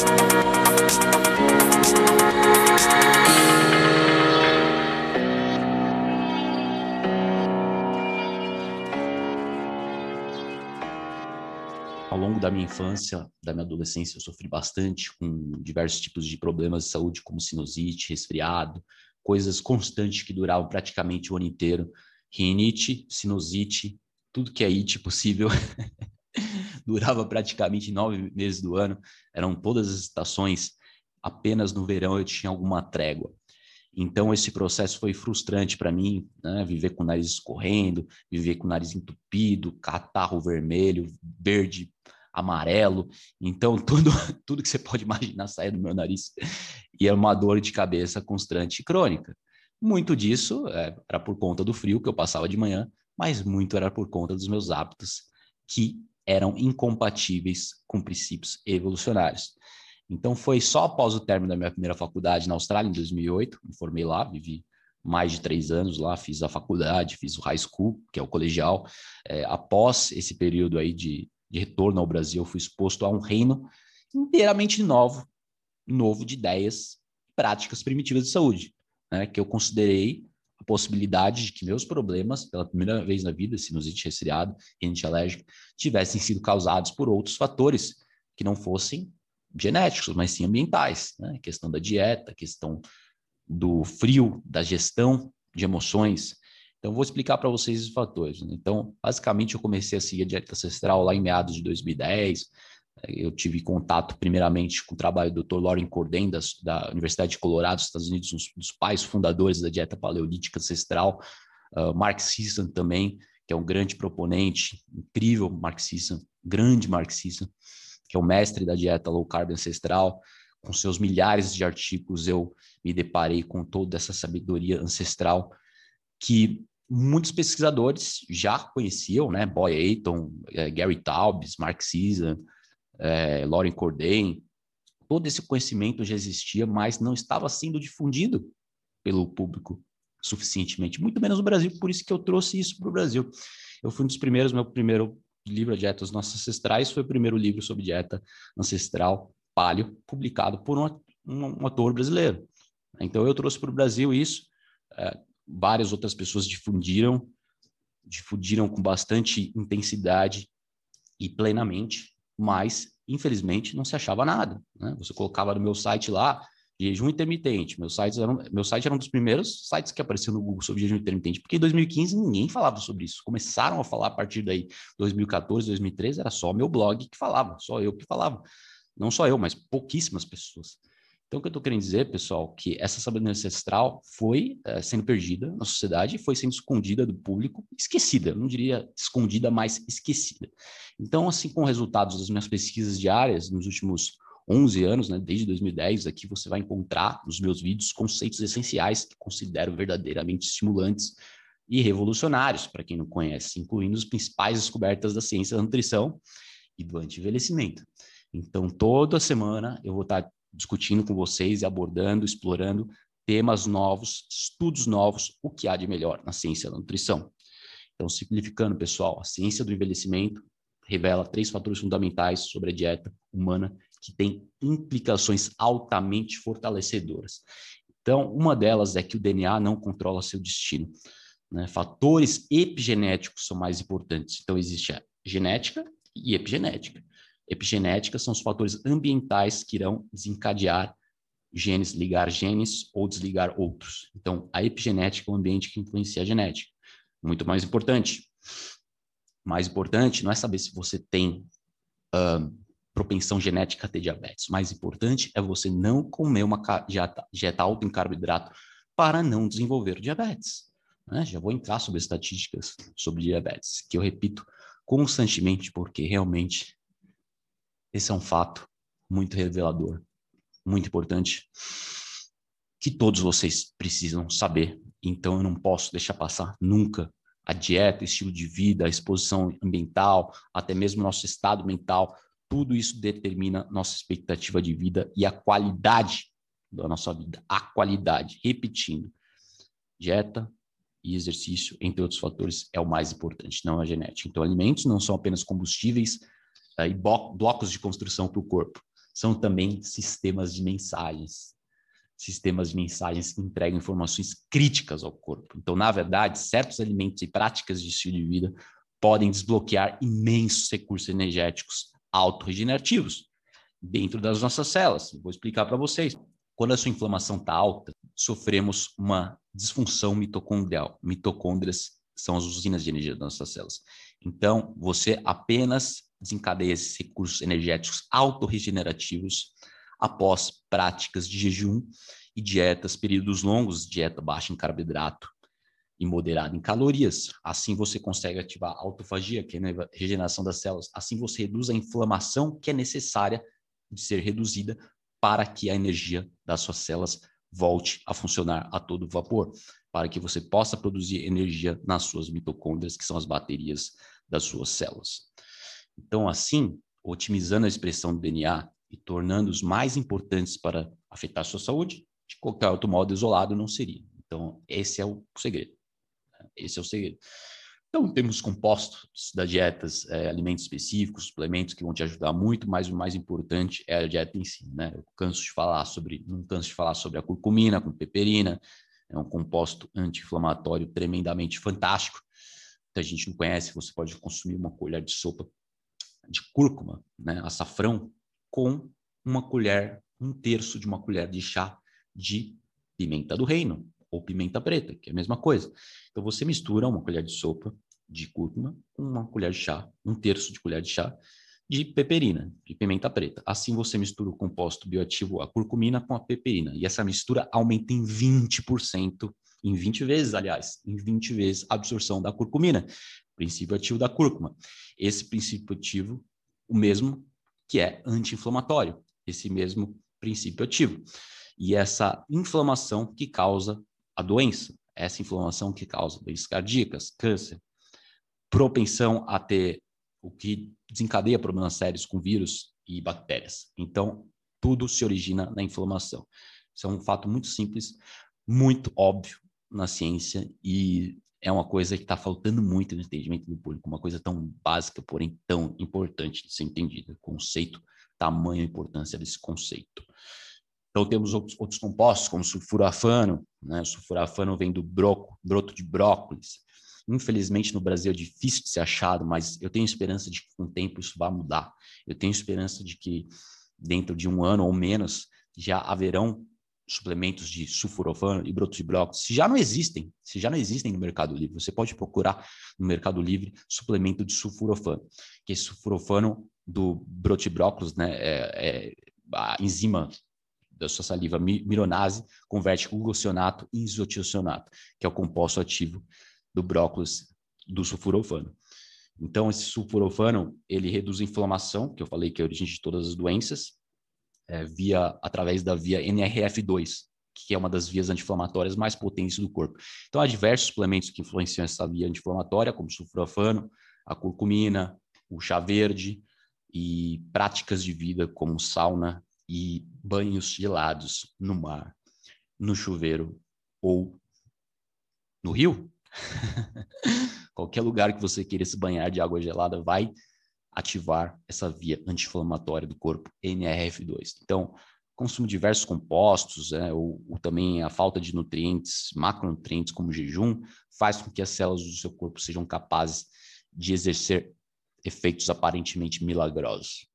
Ao longo da minha infância, da minha adolescência, eu sofri bastante com diversos tipos de problemas de saúde, como sinusite, resfriado, coisas constantes que duravam praticamente o ano inteiro. Rinite, sinusite, tudo que é it possível. Durava praticamente nove meses do ano, eram todas as estações. Apenas no verão eu tinha alguma trégua. Então, esse processo foi frustrante para mim, né? viver com o nariz escorrendo, viver com o nariz entupido, catarro vermelho, verde, amarelo. Então, tudo, tudo que você pode imaginar sair do meu nariz. E é uma dor de cabeça constante e crônica. Muito disso é, era por conta do frio que eu passava de manhã, mas muito era por conta dos meus hábitos que eram incompatíveis com princípios evolucionários. Então, foi só após o término da minha primeira faculdade na Austrália, em 2008, me formei lá, vivi mais de três anos lá, fiz a faculdade, fiz o high school, que é o colegial. É, após esse período aí de, de retorno ao Brasil, fui exposto a um reino inteiramente novo, novo de ideias, práticas primitivas de saúde, né, que eu considerei a possibilidade de que meus problemas, pela primeira vez na vida, sinusite resfriado, rinite alérgica, tivessem sido causados por outros fatores que não fossem genéticos, mas sim ambientais, né? Questão da dieta, questão do frio, da gestão de emoções. Então, vou explicar para vocês os fatores. Né? Então, basicamente, eu comecei a seguir a dieta ancestral lá em meados de 2010. Eu tive contato, primeiramente, com o trabalho do Dr. Lauren Corden, das, da Universidade de Colorado, Estados Unidos, um dos pais fundadores da dieta paleolítica ancestral. Uh, Mark Sisson também, que é um grande proponente, incrível Mark Sisson, grande Mark Sisson que é o mestre da dieta low carb ancestral, com seus milhares de artigos, eu me deparei com toda essa sabedoria ancestral que muitos pesquisadores já conheciam, né? Boy Ayton, eh, Gary Taubes, Mark Sisson, eh, Lauren Corday, todo esse conhecimento já existia, mas não estava sendo difundido pelo público suficientemente, muito menos no Brasil, por isso que eu trouxe isso para o Brasil. Eu fui um dos primeiros, meu primeiro livro A Dieta dos Nossos Ancestrais foi o primeiro livro sobre dieta ancestral paleo, publicado por um, um, um ator brasileiro. Então eu trouxe para o Brasil isso, é, várias outras pessoas difundiram, difundiram com bastante intensidade e plenamente, mas infelizmente não se achava nada. Né? Você colocava no meu site lá, jejum intermitente. Meu site, era, meu site era um dos primeiros sites que apareceu no Google sobre jejum intermitente, porque em 2015 ninguém falava sobre isso. Começaram a falar a partir daí, 2014, 2013, era só meu blog que falava, só eu que falava. Não só eu, mas pouquíssimas pessoas. Então, o que eu estou querendo dizer, pessoal, que essa sabedoria ancestral foi é, sendo perdida na sociedade, foi sendo escondida do público, esquecida, não diria escondida, mas esquecida. Então, assim, com resultados das minhas pesquisas diárias nos últimos 11 anos, né, desde 2010, aqui você vai encontrar nos meus vídeos conceitos essenciais que considero verdadeiramente estimulantes e revolucionários, para quem não conhece, incluindo as principais descobertas da ciência da nutrição e do anti-envelhecimento. Então, toda semana eu vou estar discutindo com vocês e abordando, explorando temas novos, estudos novos, o que há de melhor na ciência da nutrição. Então, simplificando, pessoal, a ciência do envelhecimento revela três fatores fundamentais sobre a dieta humana que tem implicações altamente fortalecedoras. Então, uma delas é que o DNA não controla seu destino. Né? Fatores epigenéticos são mais importantes. Então, existe a genética e epigenética. Epigenética são os fatores ambientais que irão desencadear genes, ligar genes ou desligar outros. Então, a epigenética é o ambiente que influencia a genética. Muito mais importante. Mais importante não é saber se você tem uh, propensão genética a ter diabetes. Mais importante é você não comer uma dieta, dieta alta em carboidrato para não desenvolver diabetes. Né? Já vou entrar sobre estatísticas sobre diabetes, que eu repito constantemente, porque realmente esse é um fato muito revelador, muito importante, que todos vocês precisam saber. Então eu não posso deixar passar nunca a dieta, estilo de vida, a exposição ambiental, até mesmo nosso estado mental tudo isso determina nossa expectativa de vida e a qualidade da nossa vida. A qualidade, repetindo, dieta e exercício, entre outros fatores, é o mais importante, não a genética. Então, alimentos não são apenas combustíveis uh, e blocos de construção para o corpo. são também sistemas de mensagens. Sistemas de mensagens que entregam informações críticas ao corpo. Então, na verdade, certos alimentos e práticas de estilo de vida podem desbloquear imensos recursos energéticos autorregenerativos dentro das nossas células. Vou explicar para vocês. Quando a sua inflamação está alta, sofremos uma disfunção mitocondrial. Mitocôndrias são as usinas de energia das nossas células. Então, você apenas desencadeia esses recursos energéticos autorregenerativos após práticas de jejum e dietas, períodos longos, dieta baixa em carboidrato e moderada em calorias. Assim você consegue ativar a autofagia, que é a regeneração das células. Assim você reduz a inflamação que é necessária de ser reduzida para que a energia das suas células volte a funcionar a todo vapor, para que você possa produzir energia nas suas mitocôndrias, que são as baterias das suas células. Então, assim, otimizando a expressão do DNA e tornando-os mais importantes para afetar a sua saúde, de qualquer outro modo isolado não seria. Então, esse é o segredo. Esse é o segredo. Então, temos compostos das dietas, é, alimentos específicos, suplementos que vão te ajudar muito, mas o mais importante é a dieta em si, né? Eu canso de falar sobre, não canso de falar sobre a curcumina com peperina, é um composto anti-inflamatório tremendamente fantástico. Muita gente não conhece, você pode consumir uma colher de sopa de cúrcuma, né, açafrão, com uma colher, um terço de uma colher de chá de pimenta do reino, ou pimenta preta, que é a mesma coisa. Então você mistura uma colher de sopa de cúrcuma com uma colher de chá, um terço de colher de chá de peperina, de pimenta preta. Assim você mistura o composto bioativo, a curcumina, com a peperina. E essa mistura aumenta em 20%, em 20 vezes, aliás, em 20 vezes a absorção da curcumina, princípio ativo da cúrcuma. Esse princípio ativo, o mesmo que é anti-inflamatório, esse mesmo princípio ativo. E essa inflamação que causa a doença, essa inflamação que causa doenças cardíacas, câncer, propensão a ter o que desencadeia problemas sérios com vírus e bactérias. Então, tudo se origina na inflamação. Isso é um fato muito simples, muito óbvio na ciência e é uma coisa que está faltando muito no entendimento do público, uma coisa tão básica, porém tão importante de ser entendida. Conceito, tamanho e importância desse conceito. Então temos outros, outros compostos, como sulfurafano, né? O sulfurafano vem do broco, broto de brócolis. Infelizmente no Brasil é difícil de ser achado, mas eu tenho esperança de que com o tempo isso vai mudar. Eu tenho esperança de que dentro de um ano ou menos já haverão suplementos de sulforafano e brotos de brócolis, se já não existem, se já não existem no Mercado Livre, você pode procurar no Mercado Livre suplemento de sulforafano, que esse sulforafano do broto de brócolis, né, é, é a enzima da sua saliva mironase converte glucosionato em isotiocianato, que é o composto ativo do brócolis do sulforafano. Então, esse sulforafano, ele reduz a inflamação, que eu falei que é a origem de todas as doenças, é, via através da via NRF2, que é uma das vias anti-inflamatórias mais potentes do corpo. Então, há diversos suplementos que influenciam essa via anti-inflamatória, como o sulforafano, a curcumina, o chá verde e práticas de vida como sauna e banhos gelados no mar, no chuveiro ou no rio. Qualquer lugar que você queira se banhar de água gelada vai ativar essa via anti-inflamatória do corpo, NRF2. Então, consumo de diversos compostos, né, ou, ou, também a falta de nutrientes, macronutrientes, como jejum, faz com que as células do seu corpo sejam capazes de exercer efeitos aparentemente milagrosos.